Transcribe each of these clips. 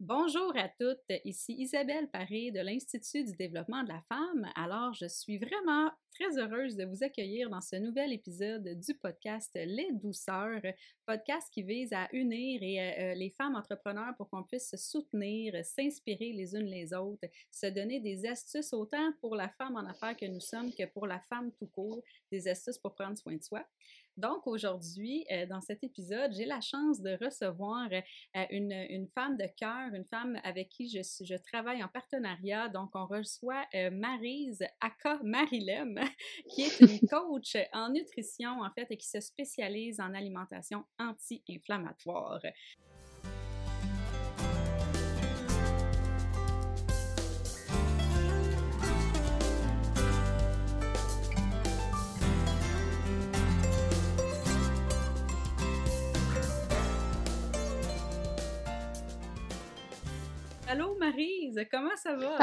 Bonjour à toutes, ici Isabelle Paré de l'Institut du développement de la femme. Alors, je suis vraiment très heureuse de vous accueillir dans ce nouvel épisode du podcast Les douceurs, podcast qui vise à unir et, euh, les femmes entrepreneurs pour qu'on puisse se soutenir, s'inspirer les unes les autres, se donner des astuces autant pour la femme en affaires que nous sommes que pour la femme tout court, des astuces pour prendre soin de soi. Donc aujourd'hui, euh, dans cet épisode, j'ai la chance de recevoir euh, une, femme de cœur, une femme avec qui je, travaille en partenariat. Donc on reçoit euh, Marise Aka Marilem, qui est une coach en nutrition en fait et qui se spécialise en alimentation anti-inflammatoire. Allô Marise, comment ça va?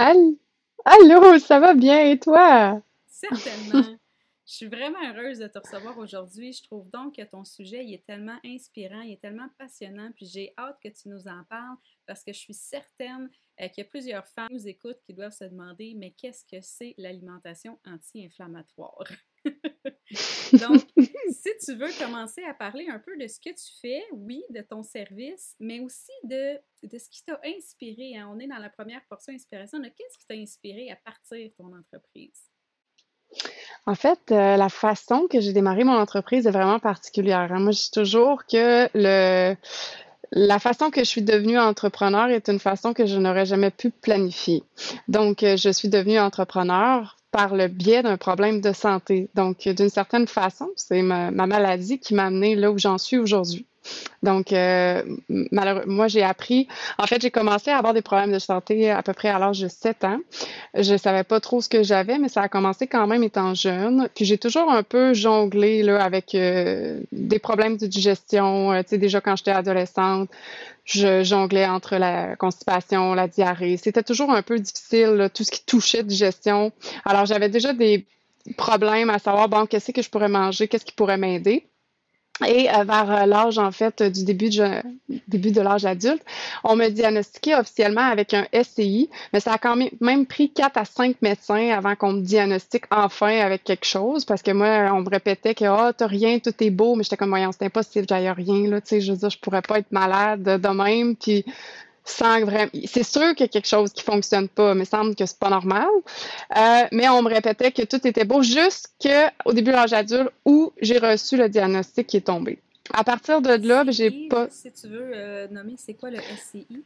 Allô, ça va bien et toi? Certainement. Je suis vraiment heureuse de te recevoir aujourd'hui. Je trouve donc que ton sujet il est tellement inspirant, il est tellement passionnant, puis j'ai hâte que tu nous en parles parce que je suis certaine euh, qu'il y a plusieurs femmes qui nous écoutent qui doivent se demander mais qu'est-ce que c'est l'alimentation anti-inflammatoire? Donc, si tu veux commencer à parler un peu de ce que tu fais, oui, de ton service, mais aussi de, de ce qui t'a inspiré. Hein. On est dans la première portion inspiration. Qu'est-ce qui t'a inspiré à partir ton entreprise? En fait, euh, la façon que j'ai démarré mon entreprise est vraiment particulière. Hein. Moi, je dis toujours que le, la façon que je suis devenue entrepreneur est une façon que je n'aurais jamais pu planifier. Donc, euh, je suis devenue entrepreneur par le biais d'un problème de santé. Donc, d'une certaine façon, c'est ma, maladie qui m'a amené là où j'en suis aujourd'hui. Donc, euh, moi, j'ai appris. En fait, j'ai commencé à avoir des problèmes de santé à peu près à l'âge de 7 ans. Je savais pas trop ce que j'avais, mais ça a commencé quand même étant jeune. Puis j'ai toujours un peu jonglé là, avec euh, des problèmes de digestion. Euh, tu sais, déjà quand j'étais adolescente, je jonglais entre la constipation, la diarrhée. C'était toujours un peu difficile, tout ce qui touchait digestion. Alors, j'avais déjà des problèmes à savoir, bon, qu'est-ce que je pourrais manger, qu'est-ce qui pourrait m'aider. Et euh, vers euh, l'âge, en fait, du début de, début de l'âge adulte, on me diagnostiquait officiellement avec un SCI, mais ça a quand même pris quatre à cinq médecins avant qu'on me diagnostique enfin avec quelque chose, parce que moi, on me répétait que, oh, t'as rien, tout est beau, mais j'étais comme, voyons, c'est impossible, j'aille rien, là, tu sais, je veux dire, je pourrais pas être malade de même, puis vraiment. C'est sûr qu'il y a quelque chose qui fonctionne pas, mais il semble que c'est pas normal. Euh, mais on me répétait que tout était beau jusqu'au début de l'âge adulte où j'ai reçu le diagnostic qui est tombé. À partir de là, ben, j'ai pas. Si tu veux euh, nommer, c'est quoi le SCI?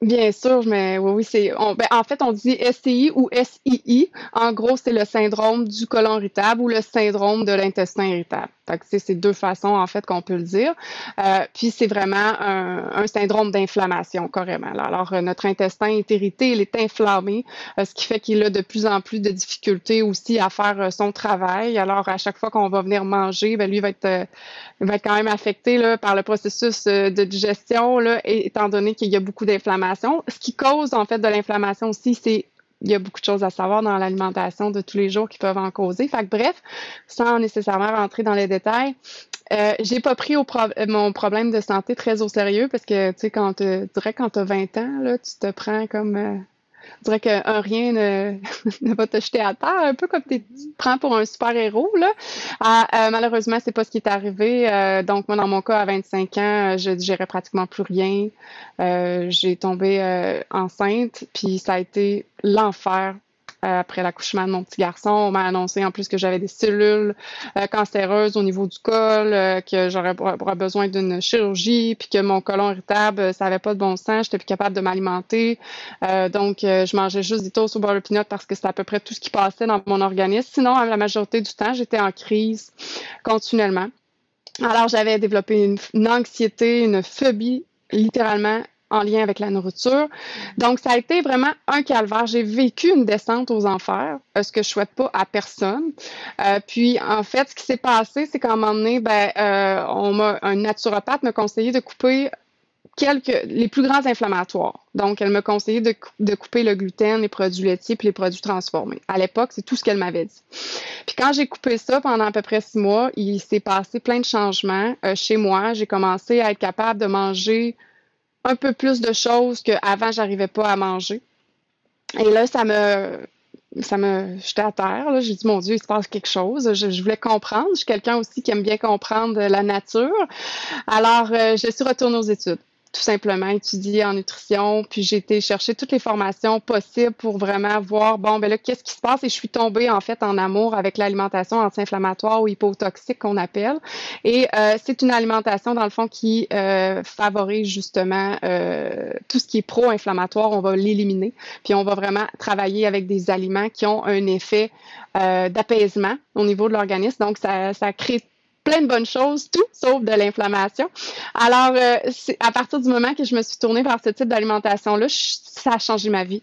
Bien sûr, mais oui, oui, c'est. Ben, en fait, on dit SCI ou SII. En gros, c'est le syndrome du côlon irritable ou le syndrome de l'intestin irritable. Fait que c'est deux façons, en fait, qu'on peut le dire. Euh, puis c'est vraiment un, syndrome d'inflammation, carrément. Alors, euh, notre intestin est irrité, il est inflammé, euh, ce qui fait qu'il a de plus en plus de difficultés aussi à faire son travail. Alors, à chaque fois qu'on va venir manger, ben, lui va être, va être quand même affecté là, par le processus de digestion, là, étant donné qu'il y a beaucoup d'inflammation ce qui cause en fait de l'inflammation aussi, c'est il y a beaucoup de choses à savoir dans l'alimentation de tous les jours qui peuvent en causer. Fait que, bref, sans nécessairement rentrer dans les détails, euh, j'ai pas pris mon problème de santé très au sérieux parce que, tu sais, quand tu dirais quand tu as 20 ans, là, tu te prends comme euh, je dirais qu'un rien ne, ne, va te jeter à terre, un peu comme tu prends pour un super-héros. là. Ah, euh, malheureusement, c'est pas ce qui est arrivé. Euh, donc, moi, dans mon cas, à 25 ans, je digérais pratiquement plus rien. Euh, j'ai tombé enceinte, puis ça a été l'enfer euh, après l'accouchement de mon petit garçon. On m'a annoncé en plus que j'avais des cellules euh, cancéreuses au niveau du col, euh, que j'aurais besoin d'une chirurgie, puis que mon colon irritable, ça avait pas de bon sens, j'étais plus capable de m'alimenter. donc, je mangeais juste des toasts au beurre de pinot parce que c'était à peu près tout ce qui passait dans mon organisme. Sinon, la majorité du temps, j'étais en crise continuellement. Alors, j'avais développé une anxiété, une phobie littéralement en lien avec la nourriture. Donc, ça a été vraiment un calvaire. J'ai vécu une descente aux enfers, euh, ce que je souhaite pas à personne. Euh, puis, en fait, ce qui s'est passé, c'est qu'à un moment donné, ben, euh, on un naturopathe m'a conseillé de couper quelques, les plus grands inflammatoires. Donc, elle m'a conseillé de, de, couper le gluten, les produits laitiers puis les produits transformés. À l'époque, c'est tout ce qu'elle m'avait dit. Puis quand j'ai coupé ça pendant à peu près six mois, il s'est passé plein de changements chez moi. J'ai commencé à être capable de manger un peu plus de choses qu'avant, j'arrivais pas à manger. Et là, ça me, ça me, j'étais à terre, J'ai dit, mon Dieu, il se passe quelque chose. Je, voulais comprendre. Je suis quelqu'un aussi qui aime bien comprendre la nature. Alors, euh, je suis retournée aux études tout simplement étudier en nutrition, puis j'ai été chercher toutes les formations possibles pour vraiment voir, bon, ben là, qu'est-ce qui se passe? Et je suis tombée, en fait, en amour avec l'alimentation anti-inflammatoire ou hypotoxique qu'on appelle. Et euh, c'est une alimentation, dans le fond, qui euh, favorise justement euh, tout ce qui est pro-inflammatoire. On va l'éliminer, puis on va vraiment travailler avec des aliments qui ont un effet d'apaisement au niveau de l'organisme. Donc, ça, ça crée plein de bonnes choses, tout sauf de l'inflammation. Alors, euh, à partir du moment que je me suis tournée vers ce type d'alimentation-là, ça a changé ma vie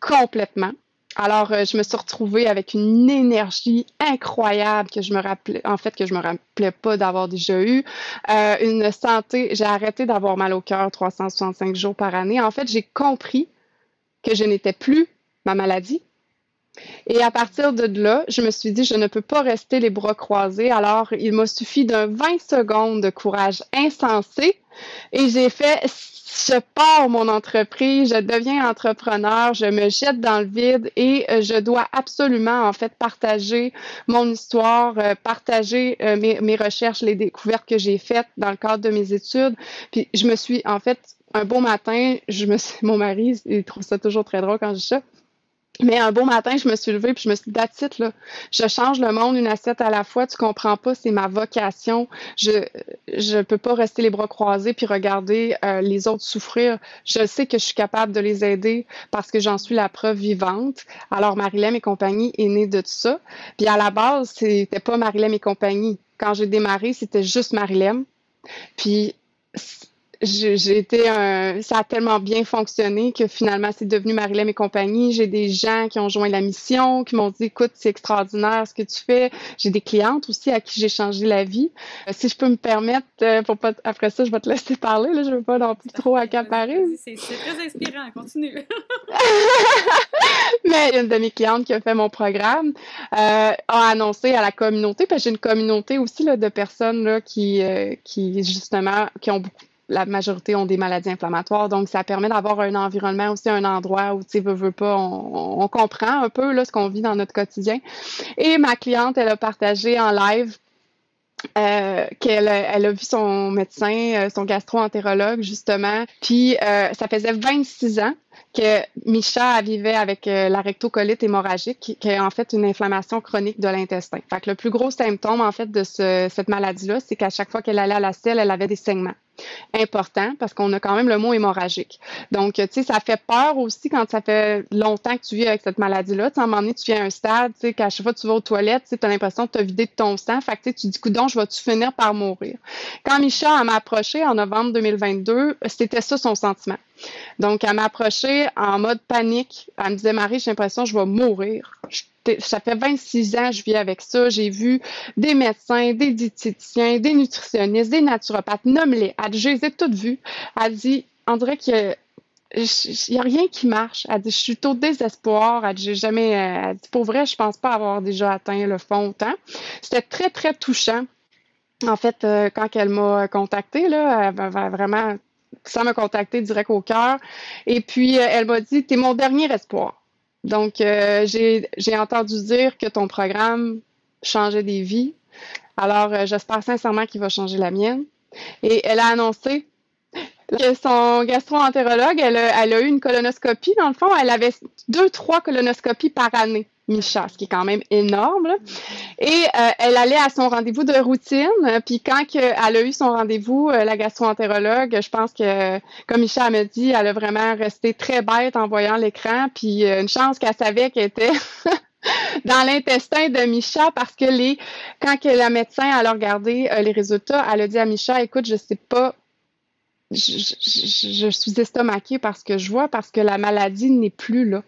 complètement. Alors, euh, je me suis retrouvée avec une énergie incroyable que je me rappelais, en fait, que je me rappelais pas d'avoir déjà eu. Euh, une santé, j'ai arrêté d'avoir mal au cœur 365 jours par année. En fait, j'ai compris que je n'étais plus ma maladie, et à partir de là, je me suis dit, je ne peux pas rester les bras croisés. Alors, il m'a suffi d'un 20 secondes de courage insensé et j'ai fait, je pars mon entreprise, je deviens entrepreneur, je me jette dans le vide et euh, je dois absolument, en fait, partager mon histoire, euh, partager euh, mes, recherches, les découvertes que j'ai faites dans le cadre de mes études. Puis, je me suis, en fait, un beau matin, je me mon mari, il trouve ça toujours très drôle quand je dis ça mais un beau matin, je me suis levée puis je me suis dit, that's là. Je change le monde une assiette à la fois. Tu comprends pas, c'est ma vocation. Je je peux pas rester les bras croisés puis regarder euh, les autres souffrir. Je sais que je suis capable de les aider parce que j'en suis la preuve vivante. Alors, Marilyn et compagnie est née de tout ça. Puis à la base, c'était pas Marilyn et compagnie. Quand j'ai démarré, c'était juste Marilyn. Puis j'ai été un, ça a tellement bien fonctionné que finalement c'est devenu Marilyn et compagnie. J'ai des gens qui ont joint la mission, qui m'ont dit écoute c'est extraordinaire ce que tu fais. J'ai des clientes aussi à qui j'ai changé la vie. Euh, si je peux me permettre, euh, pour pas après ça je vais te laisser parler là, je veux pas non plus trop accaparer. C'est très inspirant, continue. Mais une de mes clientes qui a fait mon programme euh, a annoncé à la communauté, parce que j'ai une communauté aussi là, de personnes là, qui, qui justement qui ont beaucoup la majorité ont des maladies inflammatoires. Donc, ça permet d'avoir un environnement aussi, un endroit où, tu sais, veut, veut pas, on, comprend un peu là, ce qu'on vit dans notre quotidien. Et ma cliente, elle a partagé en live euh, qu'elle elle a vu son médecin, euh, son gastro-entérologue, justement. Puis, euh, ça faisait 26 ans que Micha vivait avec la rectocolite hémorragique, qui, est en fait une inflammation chronique de l'intestin. Fait que le plus gros symptôme, en fait, de ce, cette maladie-là, c'est qu'à chaque fois qu'elle allait à la selle, elle avait des saignements important parce qu'on a quand même le mot hémorragique. Donc, tu sais, ça fait peur aussi quand ça fait longtemps que tu vis avec cette maladie-là. Tu sais, à un moment donné, tu viens à un stade, tu sais, qu'à chaque fois que tu vas aux toilettes, tu as l'impression de te vider de ton sang. Fait que tu dis, coudon, je vais-tu finir par mourir? Quand Micha m'a approché en novembre 2022, c'était ça son sentiment. Donc, elle m'a approché en mode panique. Elle me disait, Marie, j'ai l'impression que je vais mourir. ça fait 26 ans que je vis avec ça. J'ai vu des médecins, des diététiciens, des nutritionnistes, des naturopathes. Nomme-les. Je les ai toutes vues. Elle dit, on dirait qu'il n'y a rien qui marche. Elle dit, je suis au désespoir. Elle dit, jamais, elle dit, pour vrai, je pense pas avoir déjà atteint le fond autant. C'était très, très touchant. En fait, euh, quand elle m'a contactée, elle va vraiment ça m'a contacté direct au cœur. Et puis, euh, elle m'a dit, tu es mon dernier espoir. Donc, euh, j'ai entendu dire que ton programme changeait des vies. Alors, euh, j'espère sincèrement qu'il va changer la mienne. Et elle a annoncé que son gastro-entérologue, elle, elle, a eu une colonoscopie. Dans le fond, elle avait deux, trois colonoscopies par année. Micha, ce qui est quand même énorme. Et euh, elle allait à son rendez-vous de routine. Puis quand elle a eu son rendez-vous, euh, la gastro-entérologue, je pense que, comme Micha m'a dit, elle a vraiment resté très bête en voyant l'écran. Puis euh, une chance qu'elle savait qu'elle était dans l'intestin de Micha parce que les quand que la médecin a regardé les résultats, elle a dit à Micha, écoute, je sais pas je, je, suis estomaquée parce que je vois, parce que la maladie n'est plus là.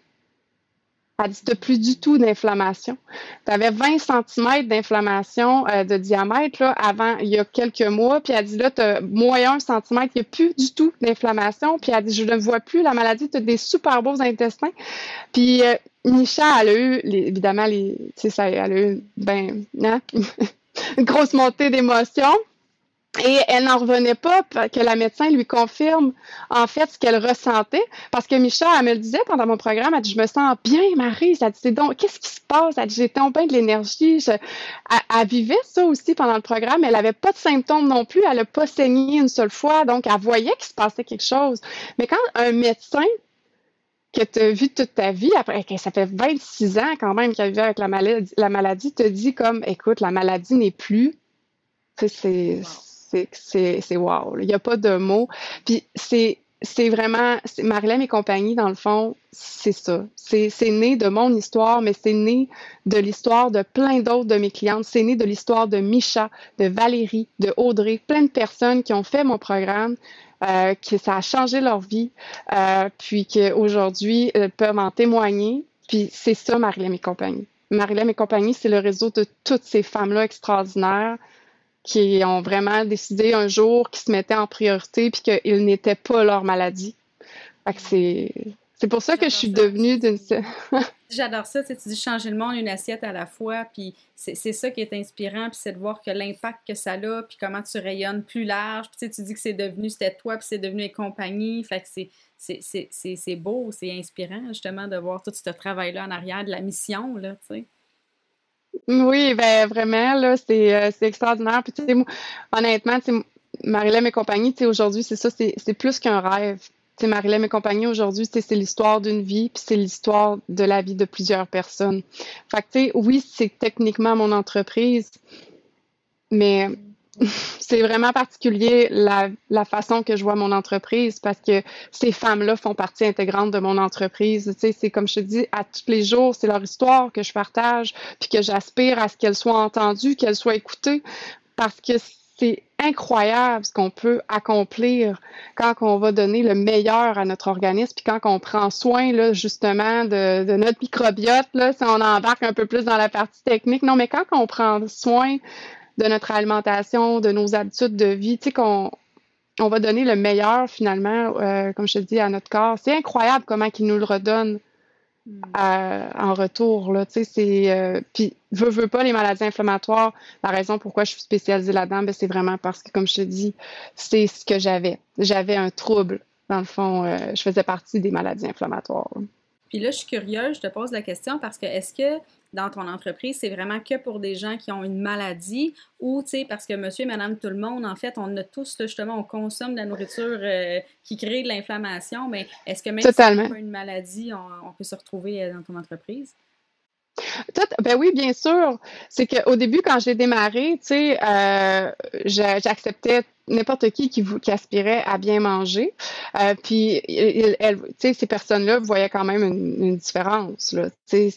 Elle dit, tu plus du tout d'inflammation. Tu avais 20 cm d'inflammation euh, de diamètre là, avant, il y a quelques mois. Puis elle dit, là, tu as moyen centimètre, il n'y a plus du tout d'inflammation. Puis elle dit, je ne vois plus la maladie, tu as des super beaux intestins. Puis euh, Nisha, elle a eu, évidemment, les, ça, elle a eu ben, hein, une grosse montée d'émotions. Et elle n'en revenait pas que la médecin lui confirme en fait ce qu'elle ressentait. Parce que Micha, elle me le disait pendant mon programme, elle dit Je me sens bien, Marie. Elle dit donc, qu'est-ce qui se passe? Elle dit J'ai tombé de l'énergie. Elle, vivait ça aussi pendant le programme. Elle n'avait pas de symptômes non plus. Elle n'a pas saigné une seule fois. Donc, elle voyait qu'il se passait quelque chose. Mais quand un médecin que tu as vu toute ta vie, après, ça fait 26 ans quand même qu'elle vit avec la maladie, la maladie, te dit comme écoute, la maladie n'est plus. C'est c'est wow. Il n'y a pas de mots. Puis c'est c'est vraiment, Marilyn et compagnie, dans le fond, c'est ça. C'est né de mon histoire, mais c'est né de l'histoire de plein d'autres de mes clientes. C'est né de l'histoire de Micha, de Valérie, de Audrey, plein de personnes qui ont fait mon programme, euh, que ça a changé leur vie, euh, puis qu'aujourd'hui euh, peuvent en témoigner. Puis c'est ça, Marilyn et compagnie. Marilyn et compagnie, c'est le réseau de toutes ces femmes-là extraordinaires qui ont vraiment décidé un jour qu'ils se mettaient en priorité puis qu'ils n'étaient pas leur maladie. c'est, c'est pour ça que je suis devenue d'une... J'adore ça, tu, dis changer le monde une assiette à la fois, puis c'est, ça qui est inspirant, puis c'est de voir que l'impact que ça a, puis comment tu rayonnes plus large, puis tu dis que c'est devenu, c'était toi, puis c'est devenu une compagnie, fait que c'est, c'est, beau, c'est inspirant justement de voir tout ce travail-là en arrière de la mission, là, tu sais. Oui, ben vraiment, là, c'est, euh, extraordinaire. Puis, tu sais, honnêtement, tu sais, et compagnie, tu sais, aujourd'hui, c'est ça, c'est, plus qu'un rêve. Tu sais, et compagnie, aujourd'hui, c'est l'histoire d'une vie, puis c'est l'histoire de la vie de plusieurs personnes. Fait que, tu sais, oui, c'est techniquement mon entreprise, mais c'est vraiment particulier la, façon que je vois mon entreprise parce que ces femmes-là font partie intégrante de mon entreprise. Tu sais, c'est comme je te dis, à tous les jours, c'est leur histoire que je partage, puis que j'aspire à ce qu'elle soit entendue, qu'elle soit écoutée, parce que c'est incroyable ce qu'on peut accomplir quand on va donner le meilleur à notre organisme, puis quand on prend soin là, justement de, de, notre microbiote, là, si on embarque un peu plus dans la partie technique. Non, mais quand on prend soin de notre alimentation, de nos habitudes de vie, tu sais, qu'on on va donner le meilleur finalement, euh, comme je te dis, à notre corps. C'est incroyable comment il nous le redonne hmm. euh, en retour. Là, tu sais, c'est, euh, puis, veux, veux pas, les maladies inflammatoires, la raison pourquoi je suis spécialisée là-dedans, ben, c'est vraiment parce que, comme je te dis, c'est ce que j'avais. J'avais un trouble. Dans le fond, je faisais partie des maladies inflammatoires. Puis là, je suis curieuse, je te pose la question parce que est-ce que dans ton entreprise, c'est vraiment que pour des gens qui ont une maladie ou, tu sais, parce que monsieur et madame tout le monde, en fait, on a tous, justement, on consomme de la nourriture euh, qui crée de l'inflammation, mais est-ce que même si on a une maladie, on, peut se retrouver euh, dans ton entreprise? ben oui, bien sûr. C'est qu'au début, quand j'ai démarré, tu sais, euh, j'acceptais n'importe qui qui, aspirait à bien manger. Euh, puis, elle, ces personnes-là voyaient quand même une, différence. Là.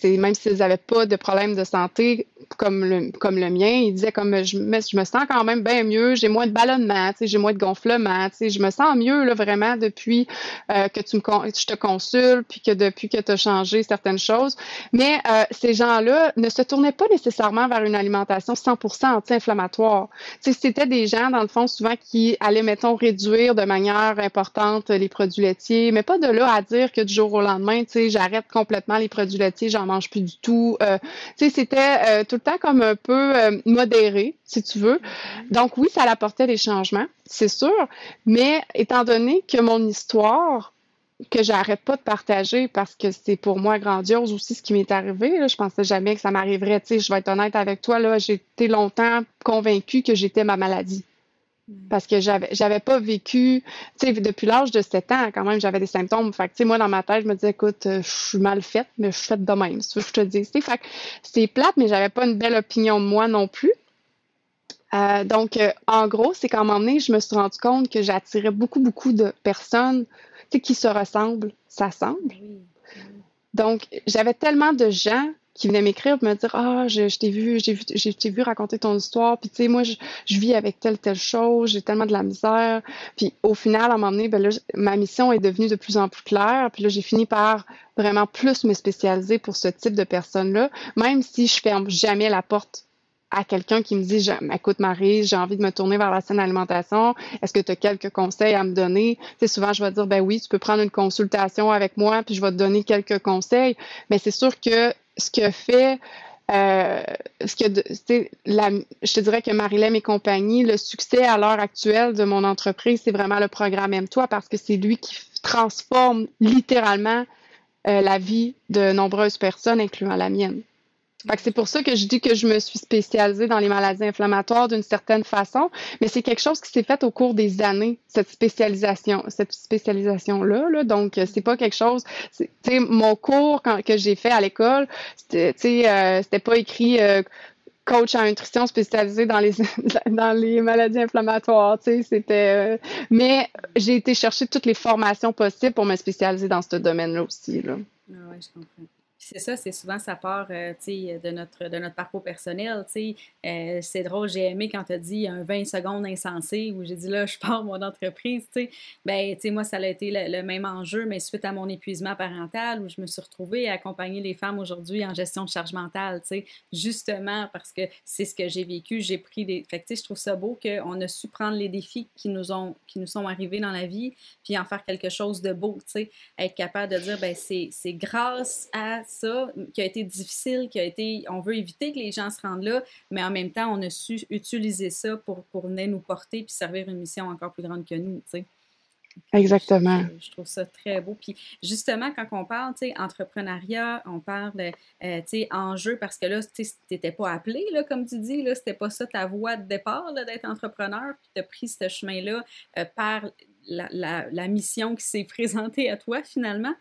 Même s'ils n'avaient pas de problème de santé comme le, comme le mien, ils disaient comme je me, je me sens quand même bien mieux, j'ai moins de ballonnement, j'ai moins de gonflement, je me sens mieux là, vraiment depuis euh, que tu me je te consulte, puis que depuis que tu as changé certaines choses. Mais euh, ces gens-là ne se tournaient pas nécessairement vers une alimentation 100% anti-inflammatoire. C'était des gens, dans le fond, souvent qui allaient, mettons, réduire de manière importante les produits laitiers, mais pas de là à dire que du jour au lendemain, tu sais, j'arrête complètement les produits laitiers, j'en mange plus du tout. Euh, tu sais, c'était euh, tout le temps comme un peu euh, modéré, si tu veux. Mm-hmm. Donc oui, ça apportait des changements, c'est sûr, mais étant donné que mon histoire que j'arrête pas de partager parce que c'est pour moi grandiose aussi ce qui m'est arrivé. Là. Je pensais jamais que ça m'arriverait. Tu sais, je vais être honnête avec toi, là, j'ai été longtemps convaincue que j'étais ma maladie. Parce que j'avais j'avais pas vécu, tu sais, depuis l'âge de 7 ans, quand même, j'avais des symptômes. Fait que, tu sais, moi, dans ma tête, je me disais, écoute, euh, je suis mal faite, mais je suis faite de même, si je te dis. Fait que c'est plate, mais j'avais pas une belle opinion de moi non plus. Euh, donc, euh, en gros, c'est qu'à un moment donné, je me suis rendu compte que j'attirais beaucoup, beaucoup de personnes, tu sais, qui se ressemblent, ça semble. Donc, j'avais tellement de gens qui venaient m'écrire me dire ah je, je t'ai vu j'ai vu vu raconter ton histoire. Puis tu sais moi je, je, vis avec telle telle chose j'ai tellement de la misère. Puis au final à un moment donné ben là, ma mission est devenue de plus en plus claire. Puis là j'ai fini par vraiment plus me spécialiser pour ce type de personnes là même si je ferme jamais la porte à quelqu'un qui me dit écoute Marie, j'ai envie de me tourner vers la saine alimentation, est-ce que tu as quelques conseils à me donner? Tu sais souvent je vais dire ben oui, tu peux prendre une consultation avec moi puis je vais te donner quelques conseils, mais c'est sûr que ce que fait euh, ce que la, je te dirais que Marilyn et compagnie, le succès à l'heure actuelle de mon entreprise, c'est vraiment le programme Aime-toi parce que c'est lui qui transforme littéralement euh, la vie de nombreuses personnes, incluant la mienne c'est pour ça que je dis que je me suis spécialisée dans les maladies inflammatoires d'une certaine façon, mais c'est quelque chose qui s'est fait au cours des années, cette spécialisation, cette spécialisation-là. Là. Donc, c'est pas quelque chose. Mon cours que j'ai fait à l'école, c'était euh, pas écrit euh, coach en nutrition spécialisé dans les maladies inflammatoires, c'était euh, mais j'ai été chercher toutes les formations possibles pour me spécialiser dans ce domaine-là aussi là. Ah je comprends c'est ça, c'est souvent ça part euh, de, notre, de notre parcours personnel. Euh, c'est drôle, j'ai aimé quand tu as dit un 20 secondes insensé où j'ai dit là, je pars mon entreprise. Ben, moi, ça a été le, même enjeu, mais suite à mon épuisement parental où je me suis retrouvée à accompagner les femmes aujourd'hui en gestion de charge mentale, justement parce que c'est ce que j'ai vécu. J'ai pris des. Fait je trouve ça beau qu'on a su prendre les défis qui nous, ont, qui nous sont arrivés dans la vie puis en faire quelque chose de beau. Être capable de dire ben, c'est grâce à ça, qui a été difficile, qui a été, on veut éviter que les gens se rendent là, mais en même temps, on a su utiliser ça pour, pour venir nous porter puis servir une mission encore plus grande que nous, tu sais. Exactement. Je, trouve ça très beau. Puis justement, quand on parle, tu sais, entrepreneuriat, on parle, euh, tu sais, enjeu, parce que là, tu n'étais pas appelé, là, comme tu dis, là, c'était pas ça ta voie de départ, d'être entrepreneur, puis tu as pris ce chemin-là euh, par la, la, la, mission qui s'est présentée à toi, finalement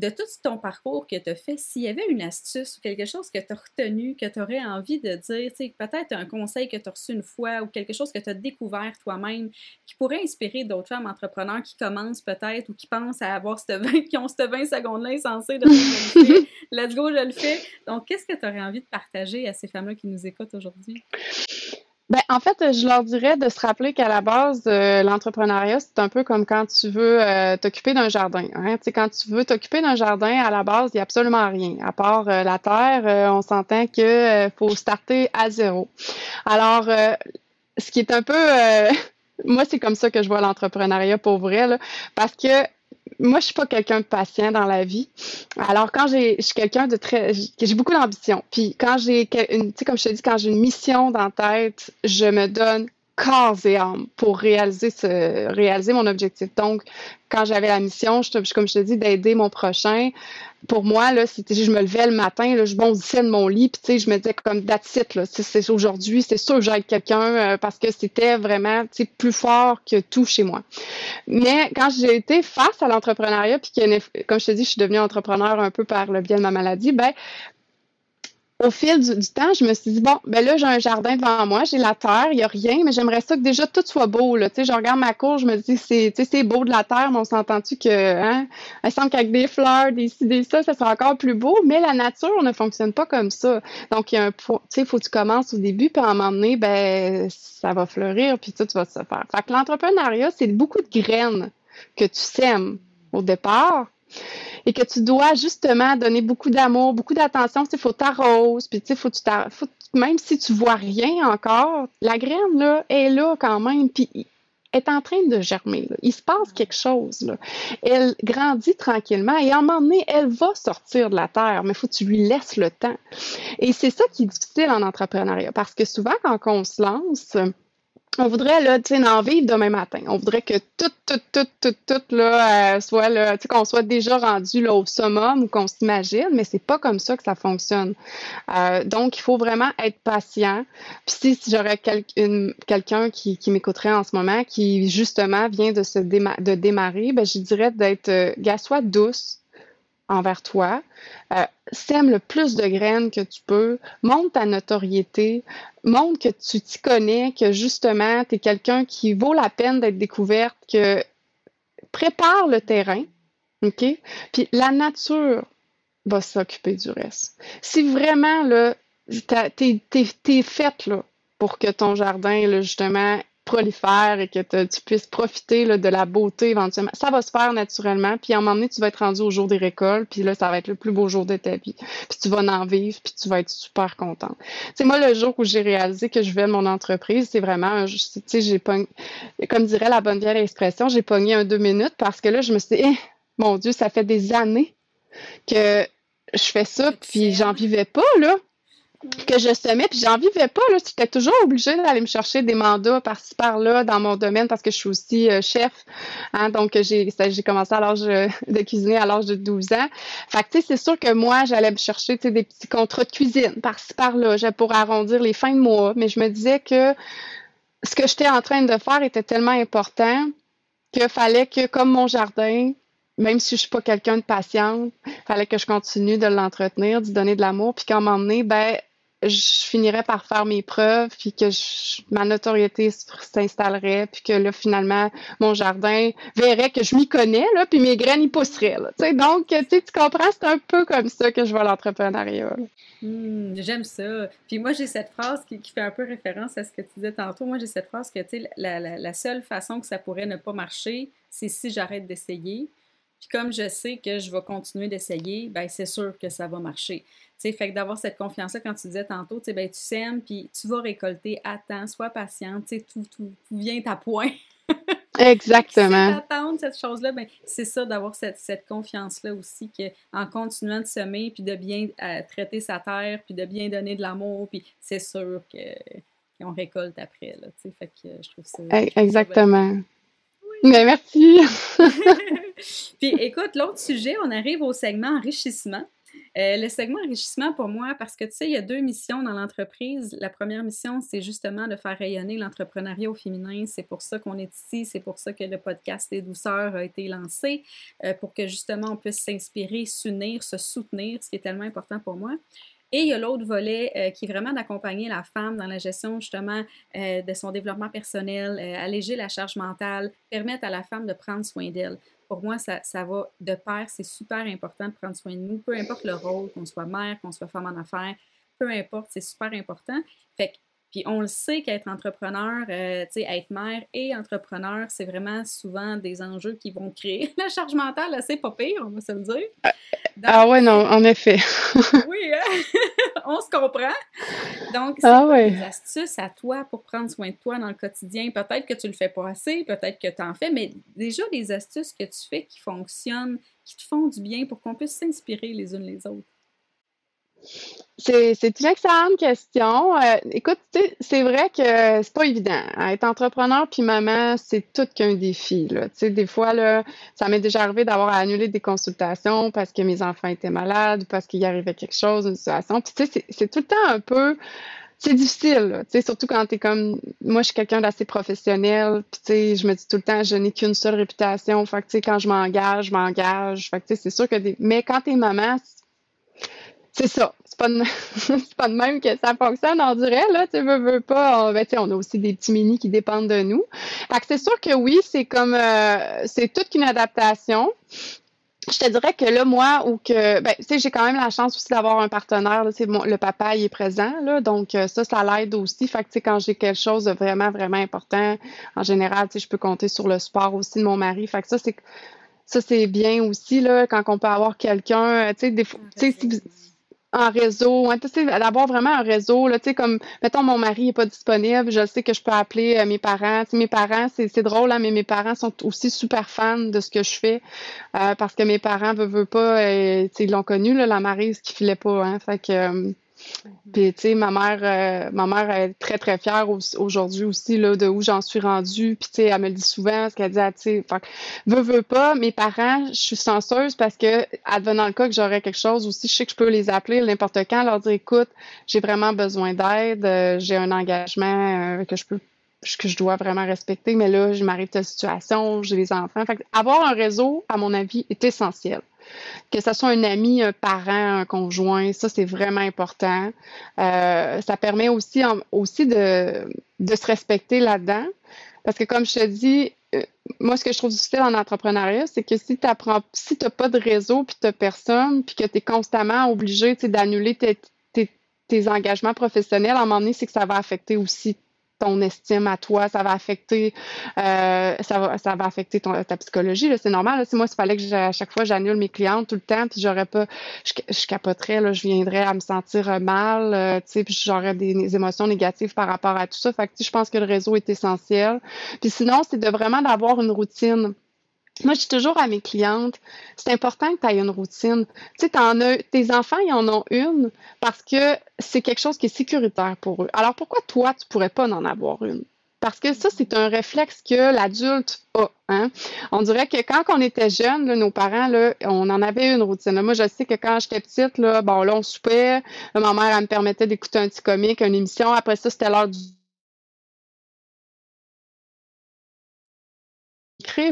de tout ton parcours que tu as fait, s'il y avait une astuce ou quelque chose que tu as retenu, que tu aurais envie de dire, peut-être un conseil que tu as reçu une fois ou quelque chose que tu as découvert toi-même qui pourrait inspirer d'autres femmes entrepreneurs qui commencent peut-être ou qui pensent à avoir cette 20, qui ont cette 20 secondes-là insensées de let's go, je le fais. Donc, qu'est-ce que tu aurais envie de partager à ces femmes-là qui nous écoutent aujourd'hui? Ben, en fait, je leur dirais de se rappeler qu'à la base, euh, l'entrepreneuriat, c'est un peu comme quand tu veux euh, t'occuper d'un jardin. Hein? Tu sais, quand tu veux t'occuper d'un jardin, à la base, il n'y a absolument rien. À part euh, la terre, on s'entend qu'il faut starter à zéro. Alors, ce qui est un peu... moi, c'est comme ça que je vois l'entrepreneuriat pour vrai, là, parce que moi, je suis pas quelqu'un de patient dans la vie. Alors, quand j'ai, je suis quelqu'un de très, j'ai beaucoup d'ambition. Puis, quand j'ai, tu sais, comme je te dis, quand j'ai une mission dans la tête, je me donne corps et âme pour réaliser ce, réaliser mon objectif. Donc, quand j'avais la mission, je, comme je te dis, d'aider mon prochain, pour moi, là, je me levais le matin, je bondissais de mon lit, puis je me disais comme that's it, là, c'est aujourd'hui, c'est sûr que j'aide quelqu'un euh, parce que c'était vraiment, plus fort que tout chez moi. Mais quand j'ai été face à l'entrepreneuriat, puis comme je te dis, je suis devenue entrepreneur un peu par le biais de ma maladie, ben au fil du, temps, je me suis dit, bon, ben là, j'ai un jardin devant moi, j'ai la terre, il n'y a rien, mais j'aimerais ça que déjà tout soit beau. Là. Tu sais, je regarde ma cour, je me dis, c'est, c'est beau de la terre, mais on s'entend-tu que, hein, elle semble qu'avec des fleurs, des ci, des ça, ça sera encore plus beau, mais la nature ne fonctionne pas comme ça. Donc, il y a un tu sais, il faut que tu commences au début, puis à un moment donné, ben, ça va fleurir, puis tout va se faire. Fait que l'entrepreneuriat, c'est beaucoup de graines que tu sèmes au départ et que tu dois justement donner beaucoup d'amour, beaucoup d'attention. Il faut t'arroses, puis tu faut, faut même si tu vois rien encore, la graine là est là quand même, puis est en train de germer. Il se passe quelque chose. Là. Elle grandit tranquillement et à un moment donné, elle va sortir de la terre, mais il faut que tu lui laisses le temps. Et c'est ça qui est difficile en entrepreneuriat parce que souvent, quand on se lance, on voudrait là, en vivre demain matin. On voudrait que tout, tout, tout, tout, tout là, euh, soit là, qu'on soit déjà rendu là au summum ou qu'on s'imagine, mais c'est pas comme ça que ça fonctionne. Euh, donc, il faut vraiment être patient. Puis si, j'aurais quelqu'un qui, m'écouterait en ce moment, qui justement vient de se de démarrer, ben je dirais d'être, euh, gars, sois douce envers toi. Euh, sème le plus de graines que tu peux, montre ta notoriété, montre que tu t'y connais, que justement, tu es quelqu'un qui vaut la peine d'être découverte, que prépare le terrain, OK? Puis la nature va s'occuper du reste. Si vraiment, là, t'es, es, faite, pour que ton jardin, là, justement, prolifère et que tu puisses profiter là, de la beauté éventuellement. Ça va se faire naturellement, puis à un moment donné, tu vas être rendu au jour des récoltes, puis là, ça va être le plus beau jour de ta vie. Puis tu vas en vivre, puis tu vas être super content. C'est moi, le jour où j'ai réalisé que je vais mon entreprise, c'est vraiment, tu sais, j'ai pas, comme dirait la bonne vieille expression, j'ai pogné un deux minutes parce que là, je me suis dit, eh, mon Dieu, ça fait des années que je fais ça, puis j'en vivais pas, là. Que je semais, puis j'en vivais pas, là. J'étais toujours obligée d'aller me chercher des mandats par-ci, par-là dans mon domaine parce que je suis aussi euh, chef. Hein, donc, j'ai, commencé à l'âge de cuisiner à l'âge de 12 ans. Fait que, tu sais, c'est sûr que moi, j'allais me chercher, des petits contrats de cuisine par-ci, par-là, pour arrondir les fins de mois. Mais je me disais que ce que j'étais en train de faire était tellement important qu'il fallait que, comme mon jardin, même si je suis pas quelqu'un de patiente, fallait que je continue de l'entretenir, d'y donner de l'amour, puis qu'à un moment donné, ben, je finirais par faire mes preuves, puis que ma notoriété s'installerait, puis que là, finalement, mon jardin verrait que je m'y connais, là, puis mes graines y pousseraient. Là, donc, tu comprends, c'est un peu comme ça que je vois l'entrepreneuriat. Mmh, j'aime ça. Puis moi, j'ai cette phrase qui, fait un peu référence à ce que tu disais tantôt. Moi, j'ai cette phrase que, tu la, la, seule façon que ça pourrait ne pas marcher, c'est si j'arrête d'essayer. Puis comme je sais que je vais continuer d'essayer, ben c'est sûr que ça va marcher. Sais, fait que d'avoir cette confiance-là, quand tu disais tantôt, ben, tu sèmes, puis tu vas récolter temps, sois patiente, tout, tout, tout vient à point. Exactement. attendre cette chose-là, ben, c'est ça, d'avoir cette, cette confiance-là aussi, qu'en continuant de semer, puis de bien euh, traiter sa terre, puis de bien donner de l'amour, puis c'est sûr qu'on récolte après. Là, fait que je trouve ça. Exactement. Mais merci. Puis écoute, l'autre sujet, on arrive au segment enrichissement. Euh, le segment enrichissement pour moi, parce que tu sais, il y a deux missions dans l'entreprise. La première mission, c'est justement de faire rayonner l'entrepreneuriat au féminin. C'est pour ça qu'on est ici, c'est pour ça que le podcast Les douceurs a été lancé, euh, pour que justement on puisse s'inspirer, s'unir, se soutenir, ce qui est tellement important pour moi. Et il y a l'autre volet euh, qui est vraiment d'accompagner la femme dans la gestion justement de son développement personnel, alléger la charge mentale, permettre à la femme de prendre soin d'elle. Pour moi, ça, ça va de pair, c'est super important de prendre soin de nous, peu importe le rôle, qu'on soit mère, qu'on soit femme en affaires, peu importe, c'est super important. Puis on le sait qu'être entrepreneur, euh, tu sais, être mère et entrepreneur, c'est vraiment souvent des enjeux qui vont créer la charge mentale assez pas pire, on va se le dire. ah, ah ouais, non, en effet. oui, hein? on se comprend. Donc, ah c'est des astuces à toi pour prendre soin de toi dans le quotidien? Peut-être que tu le fais pas assez, peut-être que tu en fais, mais déjà des astuces que tu fais qui fonctionnent, qui te font du bien pour qu'on puisse s'inspirer les unes les autres. C'est une excellente question. Euh, écoute, c'est vrai que c'est pas évident. Être entrepreneur puis maman, c'est tout qu'un défi. Des fois, là, ça m'est déjà arrivé d'avoir à annuler des consultations parce que mes enfants étaient malades ou parce qu'il y arrivait quelque chose, une situation. C'est tout le temps un peu c'est difficile, surtout quand tu es comme moi je suis quelqu'un d'assez professionnel, puis je me dis tout le temps je n'ai qu'une seule réputation, quand je m'engage, je m'engage. Fait que tu sais, c'est sûr que mais quand tu es maman, c'est ça. C'est pas, de... pas de même que ça fonctionne, on dirait, là, tu veux, veux pas. On, ben, on a aussi des petits mini qui dépendent de nous. C'est sûr que oui, c'est comme, euh, c'est toute une adaptation. Je te dirais que là, moi, ou que, ben, tu sais, j'ai quand même la chance aussi d'avoir un partenaire, là, mon, le papa, il est présent, là, donc euh, ça, ça l'aide aussi. Fait que, tu sais, quand j'ai quelque chose de vraiment, vraiment important, en général, tu sais, je peux compter sur le sport aussi de mon mari. Fait que ça, c'est, ça, c'est bien aussi, là, quand on peut avoir quelqu'un, tu sais, des fois, tu sais, si en réseau, hein, d'avoir vraiment un réseau, là, comme, mettons, mon mari n'est pas disponible, je sais que je peux appeler euh, mes parents. mes parents, c'est drôle, hein, mais mes parents sont aussi super fans de ce que je fais, euh, parce que mes parents, veulent, veulent pas, euh, ils l'ont connu, là, la Marise qui filait pas, hein, fait que... Euh, puis, tu sais, ma mère, euh, ma mère est très, très fière aujourd'hui aussi, là, de où j'en suis rendue. Puis, tu sais, elle me le dit souvent, ce qu'elle dit, tu sais, veux, veux pas, mes parents, je suis senseuse parce que, advenant le cas que j'aurais quelque chose aussi, je sais que je peux les appeler n'importe quand, leur dire, écoute, j'ai vraiment besoin d'aide, euh, j'ai un engagement euh, que je peux que je dois vraiment respecter, mais là, je m'arrive de situation, j'ai des enfants. Fait avoir un réseau, à mon avis, est essentiel que ce soit un ami, un parent, un conjoint, ça c'est vraiment important. Euh, ça permet aussi, aussi de, de se respecter là-dedans. Parce que comme je te dis, euh, moi, ce que je trouve difficile en entrepreneuriat, c'est que si tu si n'as pas de réseau, puis tu n'as personne, puis que tu es constamment obligé d'annuler tes, tes, tes, engagements professionnels, à un moment donné, c'est que ça va affecter aussi ton estime à toi, ça va affecter, euh, ça va, ça va affecter ton, ta psychologie. C'est normal. C'est moi, s'il fallait que à chaque fois j'annule mes clientes tout le temps, puis j'aurais pas, je, capoterais, là, je viendrais à me sentir euh, mal, euh, tu sais, puis j'aurais des, émotions négatives par rapport à tout ça. Fait je pense que le réseau est essentiel. Puis sinon, c'est de vraiment d'avoir une routine Moi, je dis toujours à mes clientes, c'est important que tu aies une routine. Tu sais, en as, tes enfants, ils en ont une parce que c'est quelque chose qui est sécuritaire pour eux. Alors pourquoi toi, tu pourrais pas en avoir une? Parce que ça, c'est un réflexe que l'adulte a. Hein? On dirait que quand on était jeune, nos parents, là, on en avait une routine. Moi, je sais que quand j'étais petite, là, bon, là, on soupait. ma mère, elle me permettait d'écouter un petit comique, une émission. Après ça, c'était l'heure du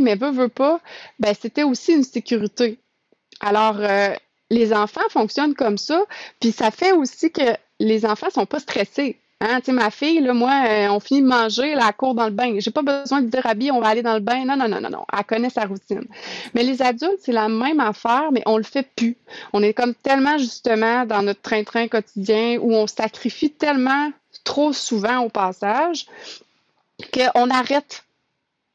mais veut, veut pas, ben, c'était aussi une sécurité. Alors, euh, les enfants fonctionnent comme ça, puis ça fait aussi que les enfants sont pas stressés. Hein, tu ma fille, là, moi, euh, on finit de manger, là, elle court dans le bain. J'ai pas besoin de dire à on va aller dans le bain. Non, non, non, non, non. Elle connaît sa routine. Mais les adultes, c'est la même affaire, mais on le fait plus. On est comme tellement, justement, dans notre train-train quotidien où on sacrifie tellement trop souvent au passage qu'on arrête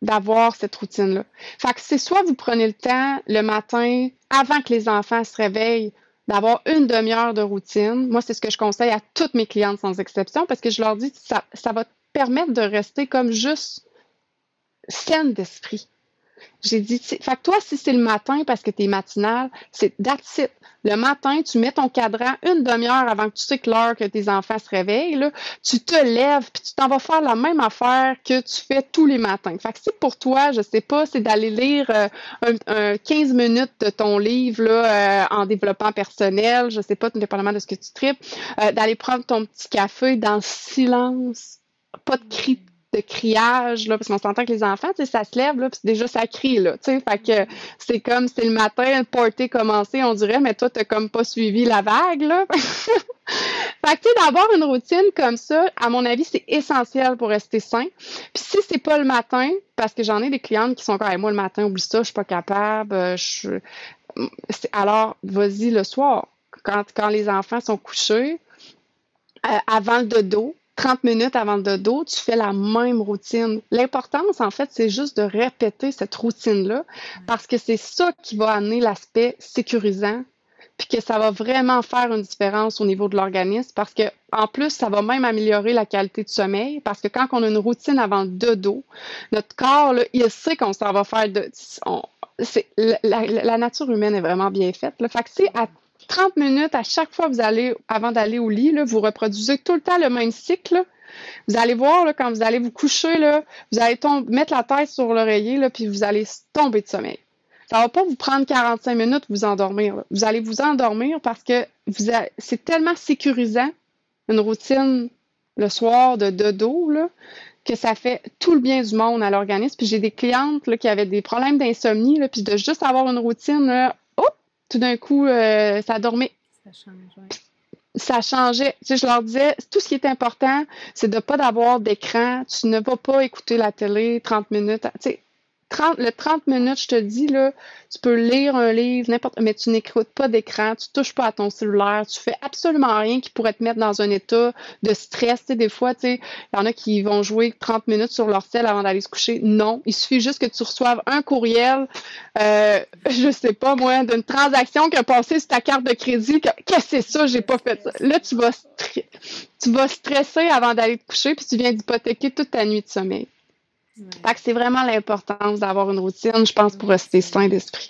d'avoir cette routine-là. Fait que c'est soit vous prenez le temps le matin, avant que les enfants se réveillent, d'avoir une demi-heure de routine. Moi, c'est ce que je conseille à toutes mes clientes sans exception parce que je leur dis ça, ça va te permettre de rester comme juste saine d'esprit. J'ai dit, fait que toi, si c'est le matin parce que tu es matinal, c'est that's it. Le matin, tu mets ton cadran une demi-heure avant que tu sais que l'heure que tes enfants se réveillent, là, tu te lèves puis tu t'en vas faire la même affaire que tu fais tous les matins. Fait que si pour toi, je sais pas, c'est d'aller lire euh, un, 15 minutes de ton livre là, euh, en développement personnel, je sais pas, dépendamment de ce que tu tripes, euh, d'aller prendre ton petit café dans le silence, pas de cri de criage, là, parce qu'on s'entend que les enfants, ça se lève, là, puis déjà, ça crie, tu sais, c'est comme, c'est le matin, le party commencé, on dirait, mais toi, t'as comme pas suivi la vague, là. fait d'avoir une routine comme ça, à mon avis, c'est essentiel pour rester sain. Puis si c'est pas le matin, parce que j'en ai des clientes qui sont quand même, moi, le matin, oublie ça, je suis pas capable, euh, je... alors, vas-y le soir, quand, quand les enfants sont couchés, euh, avant le dodo, 30 minutes avant le dodo, tu fais la même routine. L'importance, en fait, c'est juste de répéter cette routine-là parce que c'est ça qui va amener l'aspect sécurisant puis que ça va vraiment faire une différence au niveau de l'organisme parce que en plus ça va même améliorer la qualité de sommeil parce que quand on a une routine avant le dodo, notre corps là, il sait qu'on s'en va faire de la, nature humaine est vraiment bien faite. Le Fait que c'est à 30 minutes à chaque fois que vous allez, avant d'aller au lit, vous reproduisez tout le temps le même cycle. Vous allez voir, là, quand vous allez vous coucher, là, vous allez mettre la tête sur l'oreiller, puis vous allez tomber de sommeil. Ça va pas vous prendre 45 minutes vous endormir. Vous allez vous endormir parce que vous c'est tellement sécurisant, une routine le soir de dodo, là, que ça fait tout le bien du monde à l'organisme. Puis j'ai des clientes qui avaient des problèmes d'insomnie, puis de juste avoir une routine, tout d'un coup, euh, ça dormait. Ça change, Ça changeait. Tu sais, je leur disais, tout ce qui est important, c'est de ne pas d'avoir d'écran. Tu ne vas pas écouter la télé 30 minutes. Tu sais, le 30 minutes, je te dis, là, tu peux lire un livre, n'importe, mais tu n'écoutes pas d'écran, tu touches pas à ton cellulaire, tu fais absolument rien qui pourrait te mettre dans un état de stress. Des fois, il y en a qui vont jouer 30 minutes sur leur cell avant d'aller se coucher. Non, il suffit juste que tu reçoives un courriel, euh, je sais pas moi, d'une transaction qui a passé sur ta carte de crédit. Qu'est-ce que c'est ça? J'ai pas fait ça. Là, tu vas, tu vas stresser avant d'aller te coucher, puis tu viens d'hypothéquer toute ta nuit de sommeil. Fait que c'est vraiment l'importance d'avoir une routine, je pense, pour rester sain d'esprit.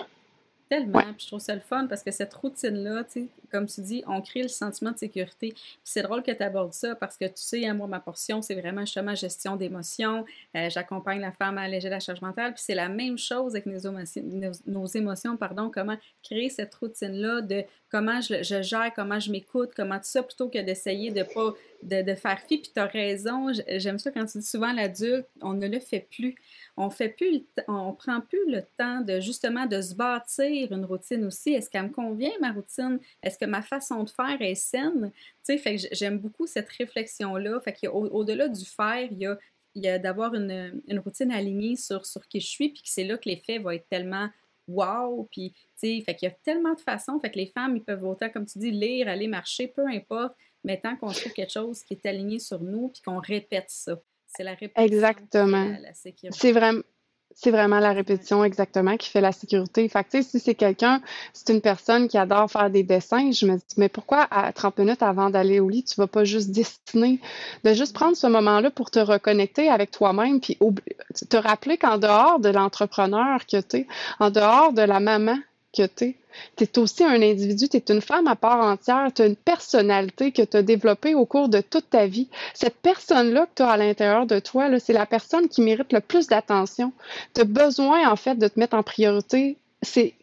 Tellement. Puis je trouve ça le fun parce que cette routine-là, comme tu dis, on crée le sentiment de sécurité. Puis c'est drôle que tu abordes ça parce que tu sais, hein, moi, ma portion, c'est vraiment justement gestion d'émotions. Euh, j'accompagne la femme à alléger la charge mentale. Puis c'est la même chose avec nos émotions, nos, émotions, pardon, comment créer cette routine-là de comment je, je, gère, comment je m'écoute, comment tout ça, plutôt que d'essayer de pas de, de faire fi. Puis tu as raison, j'aime ça quand tu dis souvent l'adulte, on ne le fait plus on fait prend plus le temps de justement de se bâtir une routine aussi. Est-ce qu'elle me convient ma routine? Est-ce que ma façon de faire est saine? Tu sais, fait que j'aime beaucoup cette réflexion là. Fait qu'au-delà du faire, il y a, d'avoir une, routine alignée sur qui je suis, puis que c'est là que l'effet va être tellement wow, puis tu sais, fait y a tellement de façons. Fait que les femmes, ils peuvent autant, comme tu dis, lire, aller marcher, peu importe mais tant qu'on trouve quelque chose qui est aligné sur nous, puis qu'on répète ça. C'est la Exactement. C'est vraiment. c'est vraiment la répétition exactement qui fait la sécurité. Fait que, si c'est quelqu'un, c'est une personne qui adore faire des dessins, je me dis, mais pourquoi à 30 minutes avant d'aller au lit, tu vas pas juste dessiner? De juste prendre ce moment-là pour te reconnecter avec toi-même, puis te rappeler qu'en dehors de l'entrepreneur que tu es, en dehors de la maman que tu es, tu es aussi un individu, tu es une femme à part entière, tu as une personnalité que tu as développée au cours de toute ta vie. Cette personne-là que tu as à l'intérieur de toi, c'est la personne qui mérite le plus d'attention. Tu as besoin, en fait, de te mettre en priorité. C'est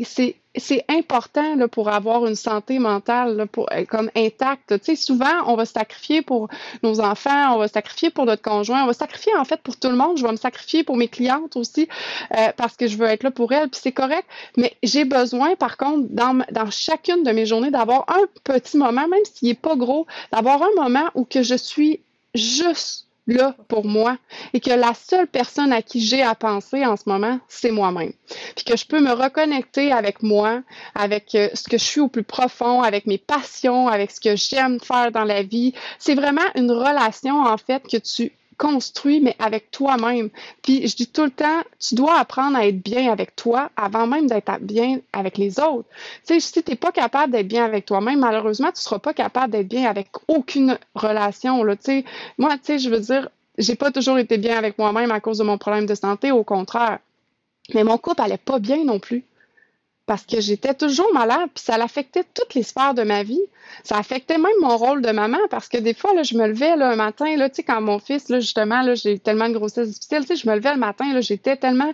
c'est important là, pour avoir une santé mentale là, pour, euh, comme intacte. Tu sais, souvent, on va sacrifier pour nos enfants, on va sacrifier pour notre conjoint, on va sacrifier en fait pour tout le monde. Je vais me sacrifier pour mes clientes aussi euh, parce que je veux être là pour elles, puis c'est correct. Mais j'ai besoin, par contre, dans, dans chacune de mes journées, d'avoir un petit moment, même s'il n'est pas gros, d'avoir un moment où que je suis juste là pour moi et que la seule personne à qui j'ai à penser en ce moment, c'est moi-même. Puis que je peux me reconnecter avec moi, avec euh, ce que je suis au plus profond, avec mes passions, avec ce que j'aime faire dans la vie. C'est vraiment une relation en fait que tu construit, mais avec toi-même. Puis je dis tout le temps, tu dois apprendre à être bien avec toi avant même d'être bien avec les autres. Tu sais, si tu n'es pas capable d'être bien avec toi-même, malheureusement, tu ne seras pas capable d'être bien avec aucune relation. Là, tu sais. Moi, tu sais, je veux dire, j'ai pas toujours été bien avec moi-même à cause de mon problème de santé, au contraire. Mais mon couple allait pas bien non plus parce que j'étais toujours malade, puis ça affectait toutes les sphères de ma vie. Ça affectait même mon rôle de maman, parce que des fois, je me levais là, un matin, là, quand mon fils, là, justement, là, j'ai tellement de grossesse difficile, je me levais le matin, j'étais tellement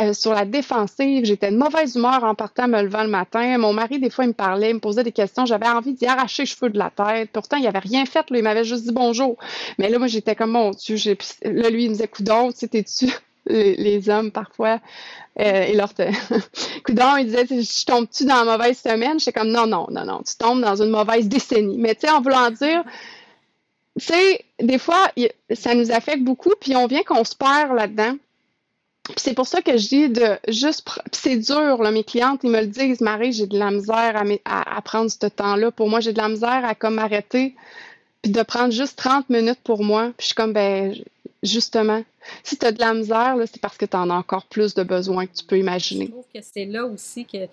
euh, sur la défensive, j'étais de mauvaise humeur en partant me levant le matin. Mon mari, des fois, il me parlait, il me posait des questions, j'avais envie d'y arracher les cheveux de la tête. Pourtant, il avait rien fait, il m'avait juste dit bonjour. Mais là, moi, j'étais comme, mon Dieu, là, lui, il me disait, coudon, tu sais, t'es-tu les, hommes parfois euh, et leur coudon il disait je tombe-tu dans la mauvaise semaine? J'étais comme non non non non tu tombes dans une mauvaise décennie. Mais tu sais en voulant dire tu sais des fois ça nous affecte beaucoup puis on vient qu'on se perd là-dedans. Puis c'est pour ça que je dis de juste c'est dur là mes clientes ils me le disent Marie j'ai de la misère à, à, prendre ce temps-là. Pour moi j'ai de la misère à comme arrêter puis de prendre juste 30 minutes pour moi. Puis je suis comme ben justement si tu as de la misère, c'est parce que tu en as encore plus de besoins que tu peux imaginer. Je trouve que c'est là aussi que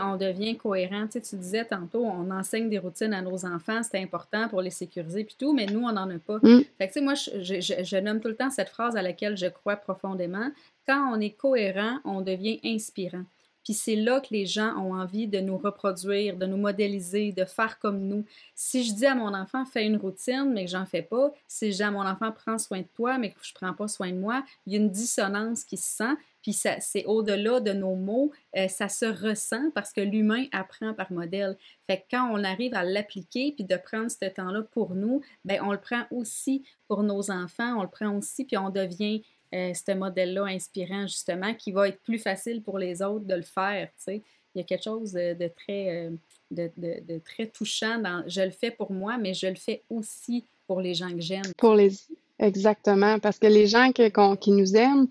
on devient cohérent. tu disais tantôt, on enseigne des routines à nos enfants, c'est important pour les sécuriser puis tout, mais nous, on n'en a pas. Mm. Fait que, moi, je, je, je, nomme tout le temps cette phrase à laquelle je crois profondément. Quand on est cohérent, on devient inspirant. Puis c'est là que les gens ont envie de nous reproduire, de nous modéliser, de faire comme nous. Si je dis à mon enfant, fais une routine, mais que j'en fais pas, si je dis à mon enfant, prends soin de toi, mais que je prends pas soin de moi, il y a une dissonance qui se sent. Puis c'est au-delà de nos mots, euh, ça se ressent parce que l'humain apprend par modèle. Fait que quand on arrive à l'appliquer puis de prendre ce temps-là pour nous, ben on le prend aussi pour nos enfants, on le prend aussi puis on devient euh, ce modèle-là inspirant, justement, qui va être plus facile pour les autres de le faire. Il y a quelque chose de, très, euh, de, très touchant dans je le fais pour moi, mais je le fais aussi pour les gens que j'aime. Pour les exactement, parce que les gens qui nous aiment,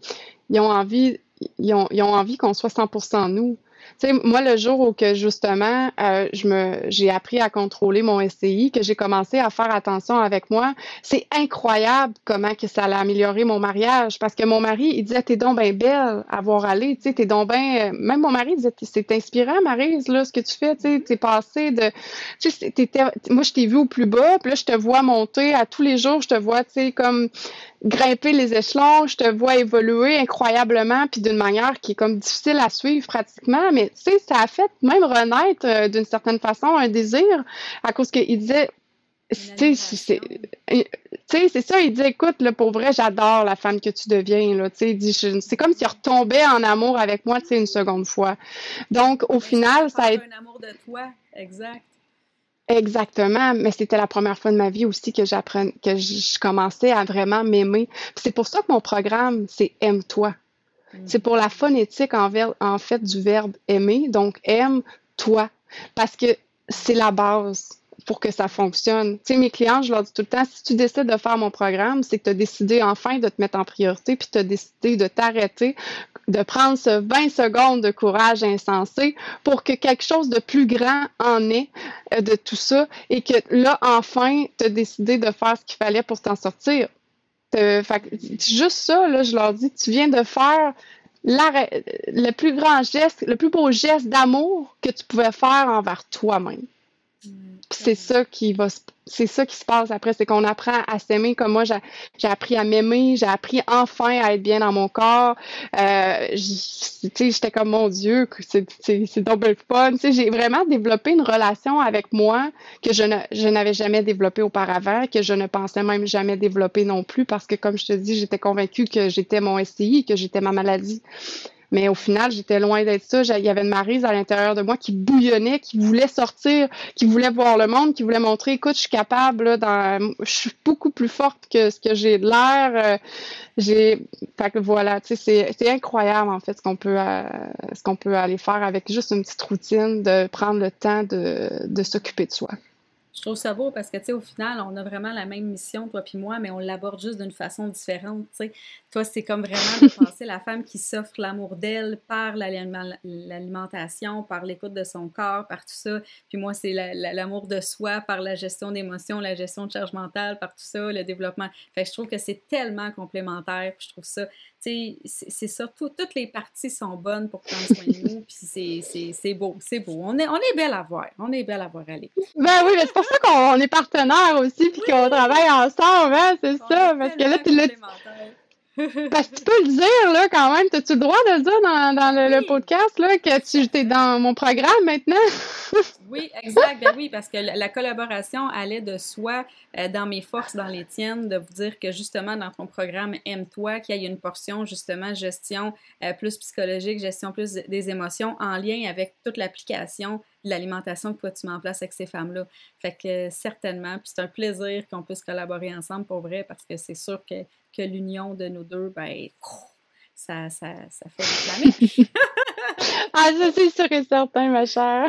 ils ont envie, ils ont, ils ont envie qu'on soit 100% nous. Tu sais, moi, le jour où que justement, euh, j'ai appris à contrôler mon SCI, que j'ai commencé à faire attention avec moi, c'est incroyable comment que ça a amélioré mon mariage. Parce que mon mari, il disait, t'es donc bien belle à voir aller, tu sais, t'es donc bien. Même mon mari disait, c'est inspirant, Marise, là, ce que tu fais, tu sais, t'es passé de. Tu sais, moi, je t'ai vu au plus bas, puis là, je te vois monter à tous les jours, je te vois, tu sais, comme grimper les échelons, je te vois évoluer incroyablement, puis d'une manière qui est comme difficile à suivre pratiquement, mais tu sais, ça a fait même renaître euh, d'une certaine façon un désir à cause qu'il disait, tu sais, c'est ça, il dit, écoute, là, pour vrai, j'adore la femme que tu deviens, là, tu sais, c'est comme s'il retombait en amour avec moi, tu sais, une seconde fois. Donc, au final, ça a été... un amour de toi, exact. Exactement, mais c'était la première fois de ma vie aussi que j'apprenais, que je commençais à vraiment m'aimer. C'est pour ça que mon programme, c'est aime-toi. Mm. C'est pour la phonétique en, en fait du verbe aimer, donc aime-toi, parce que c'est la base pour que ça fonctionne. Tu sais, mes clients, je leur dis tout le temps, si tu décides de faire mon programme, c'est que tu as décidé enfin de te mettre en priorité, puis tu as décidé de t'arrêter, de prendre ce 20 secondes de courage insensé pour que quelque chose de plus grand en ait euh, de tout ça et que là, enfin, tu as décidé de faire ce qu'il fallait pour t'en sortir. Juste ça, là, je leur dis, tu viens de faire le plus grand geste, le plus beau geste d'amour que tu pouvais faire envers toi-même. Mm. C'est ça qui va c'est ça qui se passe après, c'est qu'on apprend à s'aimer comme moi j'ai appris à m'aimer, j'ai appris enfin à être bien dans mon corps. Euh, j'étais comme mon Dieu, c'est double fun. J'ai vraiment développé une relation avec moi que je n'avais jamais développée auparavant, que je ne pensais même jamais développer non plus parce que comme je te dis, j'étais convaincue que j'étais mon STI, que j'étais ma maladie. Mais au final, j'étais loin d'être ça. Il y avait une marise à l'intérieur de moi qui bouillonnait, qui voulait sortir, qui voulait voir le monde, qui voulait montrer, écoute, je suis capable, là, dans... je suis beaucoup plus forte que ce que j'ai de l'air. Euh, j'ai, fait que voilà, tu sais, c'est incroyable en fait ce qu'on peut, euh, ce qu'on peut aller faire avec juste une petite routine de prendre le temps de, de s'occuper de soi. Je trouve ça beau parce que, tu sais, au final, on a vraiment la même mission, toi puis moi, mais on l'aborde juste d'une façon différente, tu sais. Toi, c'est comme vraiment de penser la femme qui s'offre l'amour d'elle par l'alimentation, par l'écoute de son corps, par tout ça. Puis moi, c'est l'amour de soi, par la gestion d'émotions, la gestion de charge mentale, par tout ça, le développement. Fait que je trouve que c'est tellement complémentaire. Puis je trouve ça, tu sais, c'est ça, toutes les parties sont bonnes pour prendre soin de nous. Puis c'est beau, c'est beau. On est, on est belle à voir. On est belle à voir aller. Ben oui, mais c'est pour ça qu'on est partenaires aussi, puis qu'on travaille ensemble, hein, c'est ça. Parce que là, tu l'as. Parce que tu peux le dire, là, quand même. As-tu le droit de le dire dans, dans le, podcast, là, que tu es dans mon programme maintenant? oui, exact. Ben oui, parce que la, collaboration allait de soi euh, dans mes forces, dans les tiennes, de vous dire que justement, dans ton programme Aime-toi, qu'il y a une portion, justement, gestion euh, plus psychologique, gestion plus des émotions en lien avec toute l'application l'alimentation que toi, tu mets en place avec ces femmes-là. Fait que certainement, puis c'est un plaisir qu'on puisse collaborer ensemble pour vrai, parce que c'est sûr que l'union de nous deux, ben, ça, ça, ça fait réclamer. ah, ça, c'est sûr et certain, ma chère.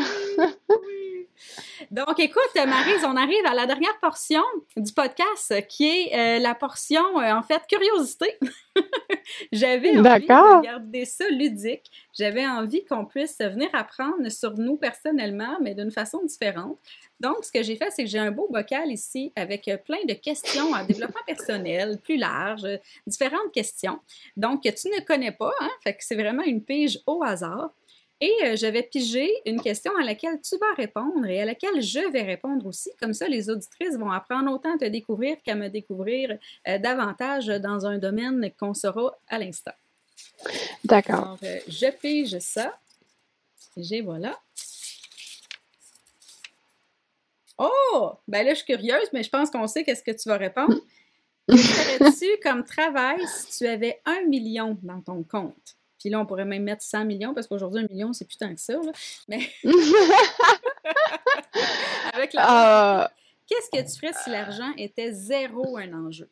Donc, écoute, Marise, on arrive à la dernière portion du podcast qui est euh, la portion, euh, en fait, curiosité. J'avais envie de garder ça ludique. J'avais envie qu'on puisse venir apprendre sur nous personnellement, mais d'une façon différente. Donc, ce que j'ai fait, c'est que j'ai un beau bocal ici avec euh, plein de questions en développement personnel, plus large, différentes questions. Donc, que tu ne connais pas, hein? Fait que c'est vraiment une pige au hasard. Et euh, je vais piger une question à laquelle tu vas répondre et à laquelle je vais répondre aussi. Comme ça, les auditrices vont apprendre autant à te découvrir qu'à me découvrir davantage dans un domaine qu'on saura à l'instant. D'accord. je pige ça. J'ai voilà. Oh! Ben là, je suis curieuse, mais je pense qu'on sait qu'est-ce que tu vas répondre. Que ferais-tu comme travail si tu avais un million dans ton compte? Puis là, on pourrait même mettre 100 millions parce qu'aujourd'hui, un million, c'est plus tant que ça. Là. Mais. Avec la. Euh, qu'est-ce que tu ferais si l'argent était zéro un enjeu?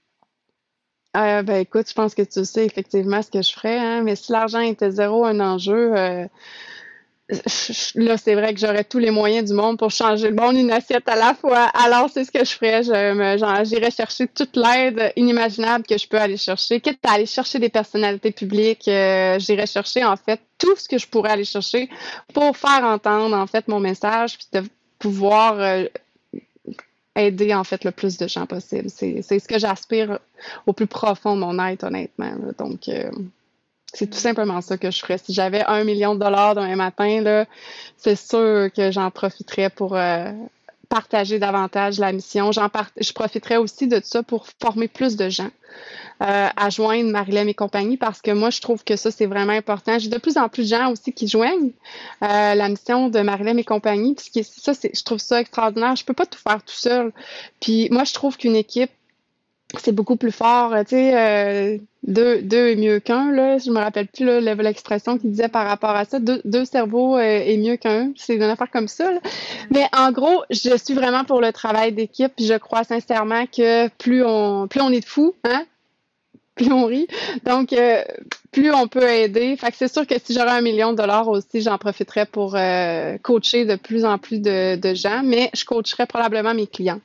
Euh, ben écoute, je pense que tu sais effectivement ce que je ferais, hein, mais si l'argent était zéro un enjeu, euh, là, c'est vrai que j'aurais tous les moyens du monde pour changer le monde une assiette à la fois. Alors, c'est ce que je ferais. J'irais chercher toute l'aide inimaginable que je peux aller chercher. Quitte à aller chercher des personnalités publiques, euh, j'irais chercher, en fait, tout ce que je pourrais aller chercher pour faire entendre, en fait, mon message, puis de pouvoir euh, aider, en fait, le plus de gens possible. C'est ce que j'aspire au plus profond de mon être, honnêtement. Donc, euh, c'est tout simplement ça que je ferais. Si j'avais un million de dollars demain matin, c'est sûr que j'en profiterais pour euh, partager davantage la mission. Je profiterais aussi de ça pour former plus de gens. Euh, à joindre Marilyn et compagnie parce que moi, je trouve que ça, c'est vraiment important. J'ai de plus en plus de gens aussi qui joignent euh, la mission de Marilyn et compagnie. Puis ça, c'est, je trouve ça extraordinaire. Je peux pas tout faire tout seul. Puis moi, je trouve qu'une équipe, c'est beaucoup plus fort. Tu sais, euh, deux, deux est mieux qu'un, là. Je me rappelle plus l'expression qu'il disait par rapport à ça. Deux, deux cerveaux euh, est mieux qu'un. C'est une affaire comme ça. Là. Mais en gros, je suis vraiment pour le travail d'équipe. Je crois sincèrement que plus on plus on est de fous, hein, plus on rit. Donc, euh, plus on peut aider. Fait que c'est sûr que si j'aurais un million de dollars aussi, j'en profiterais pour coacher de plus en plus de, de, gens, mais je coacherais probablement mes clients.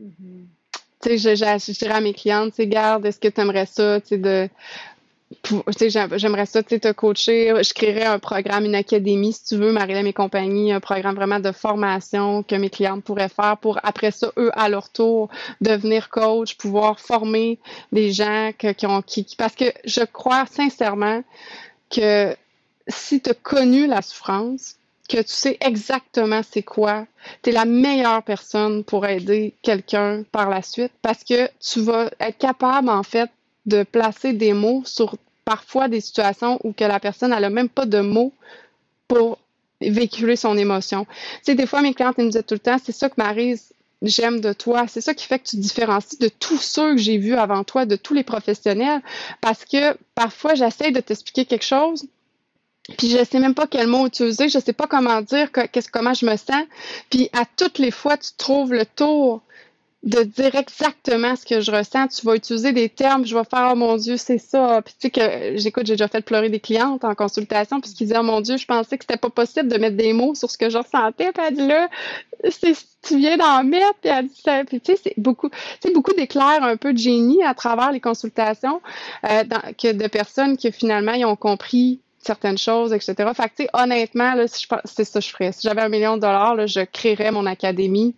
Mm-hmm tu sais, je, dirais à mes clientes, tu garde, est-ce que tu aimerais ça, tu sais, j'aimerais ça, te coacher. Je créerais un programme, une académie, si tu veux, Marilyn et compagnie, un programme vraiment de formation que mes clientes pourraient faire pour, après ça, eux, à leur tour, devenir coach, pouvoir former des gens qui ont, qui, parce que je crois sincèrement que si tu as connu la souffrance, que tu sais exactement c'est quoi, tu es la meilleure personne pour aider quelqu'un par la suite parce que tu vas être capable, en fait, de placer des mots sur parfois des situations où que la personne n'a même pas de mots pour véhiculer son émotion. Tu sais, des fois, mes clientes me disaient tout le temps, c'est ça que Marise, j'aime de toi. C'est ça qui fait que tu te différencies de tous ceux que j'ai vus avant toi, de tous les professionnels. Parce que parfois, j'essaie de t'expliquer quelque chose, puis je sais même pas quel mot utiliser, je sais pas comment dire, comment je me sens. Puis à toutes les fois, tu trouves le tour de dire exactement ce que je ressens. Tu vas utiliser des termes, je vais faire oh mon Dieu, c'est ça. Puis tu sais que j'écoute, j'ai déjà fait pleurer des clientes en consultation, puis qui disaient oh mon Dieu, je pensais que c'était pas possible de mettre des mots sur ce que je ressentais. Puis elle dit là, tu viens d'en mettre. Puis elle dit ça. Puis tu sais, c'est beaucoup, tu sais, beaucoup d'éclairs un peu de génie à travers les consultations euh, que de personnes qui finalement ont compris certaines choses, etc. Fait que, tu sais, honnêtement, là, si c'est ça que je ferais. Si j'avais un million de dollars, là, je créerais mon académie.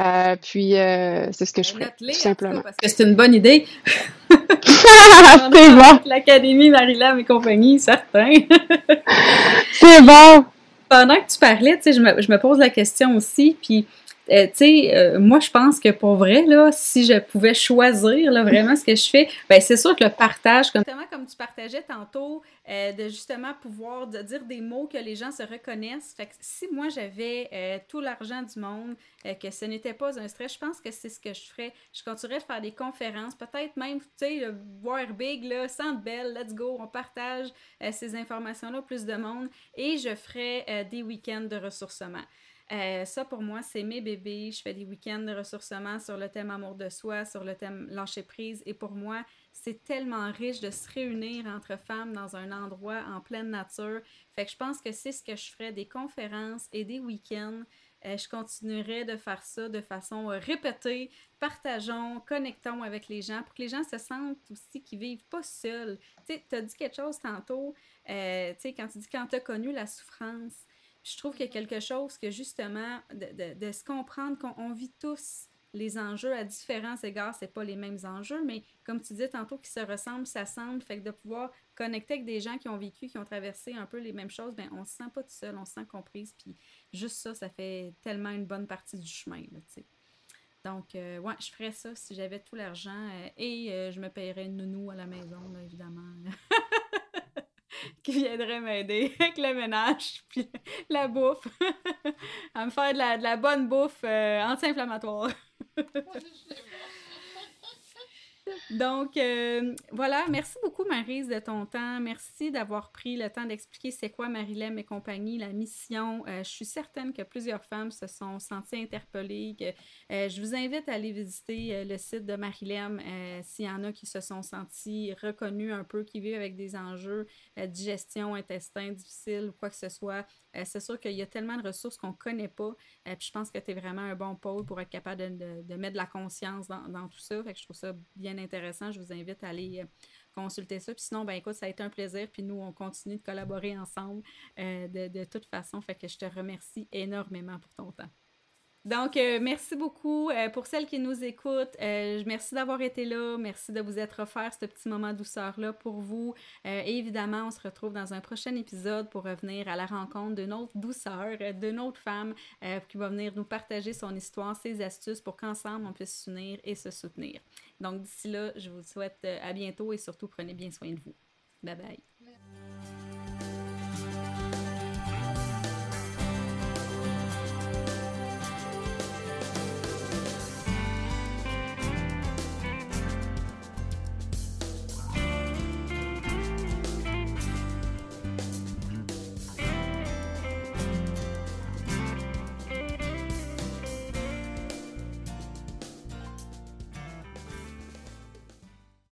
Euh, puis, euh, c'est ce que je ferais, tout simplement. parce que c'est une bonne idée. c'est bon. L'Académie Marilyn et compagnie, certain. c'est bon. Pendant que tu parlais, tu sais, je me, je me pose la question aussi, puis euh, euh, moi, je pense que pour vrai, là, si je pouvais choisir là, vraiment ce que je fais, ben c'est sûr que le partage, comme, comme tu partageais tantôt, euh, de justement pouvoir de dire des mots que les gens se reconnaissent. Fait que si moi, j'avais tout l'argent du monde, que ce n'était pas un stress, je pense que c'est ce que je ferais. Je continuerais de faire des conférences, peut-être même, tu sais, voir big, là, centre belle, let's go, on partage ces informations-là, plus de monde, et je ferais des week-ends de ressourcement. Euh, ça, pour moi, c'est mes bébés. Je fais des week-ends de ressourcement sur le thème amour de soi, sur le thème lâcher prise. Et pour moi, c'est tellement riche de se réunir entre femmes dans un endroit en pleine nature. Fait que je pense que c'est ce que je ferais, des conférences et des week-ends. Euh, je continuerai de faire ça de façon euh, répétée. Partageons, connectons avec les gens pour que les gens se sentent aussi qu'ils vivent pas seuls. Tu sais, as dit quelque chose tantôt, tu sais, quand tu dis quand tu as connu la souffrance, je trouve qu'il y a quelque chose que justement, de, se comprendre qu'on vit tous les enjeux à différents égards, c'est pas les mêmes enjeux, mais comme tu disais tantôt, qui se ressemblent, ça semble, fait que de pouvoir connecter avec des gens qui ont vécu, qui ont traversé un peu les mêmes choses, ben on se sent pas tout seul, on se sent comprise, puis juste ça, ça fait tellement une bonne partie du chemin, tu sais. Donc, euh, ouais, je ferais ça si j'avais tout l'argent euh, et euh, je me paierais une nounou à la maison, évidemment. qui viendrait m'aider avec le ménage, puis la bouffe, à me faire de la, de la bonne bouffe euh, anti-inflammatoire. Donc, euh, voilà, merci beaucoup, Marise, de ton temps. Merci d'avoir pris le temps d'expliquer c'est quoi Marilem et compagnie, la mission. Euh, je suis certaine que plusieurs femmes se sont senties interpellées. Euh, je vous invite à aller visiter le site de Marilem s'il y en a qui se sont sentis reconnus un peu, qui vivent avec des enjeux digestion, intestin difficile ou quoi que ce soit. C'est sûr qu'il y a tellement de ressources qu'on ne connaît pas. puis je pense que tu es vraiment un bon pôle pour être capable de, mettre de la conscience dans, tout ça. Fait que je trouve ça bien intéressant. Je vous invite à aller euh, consulter ça. Puis sinon, ben écoute, ça a été un plaisir. Puis nous, on continue de collaborer ensemble euh, de, de toute façon. Fait que je te remercie énormément pour ton temps. Donc, euh, merci beaucoup euh, pour celles qui nous écoutent. Euh, merci d'avoir été là. Merci de vous être offert ce petit moment douceur-là pour vous. et évidemment, on se retrouve dans un prochain épisode pour revenir à la rencontre d'une autre douceur, d'une autre femme qui va venir nous partager son histoire, ses astuces pour qu'ensemble on puisse s'unir et se soutenir. Donc, d'ici là, je vous souhaite à bientôt et surtout prenez bien soin de vous. Bye bye.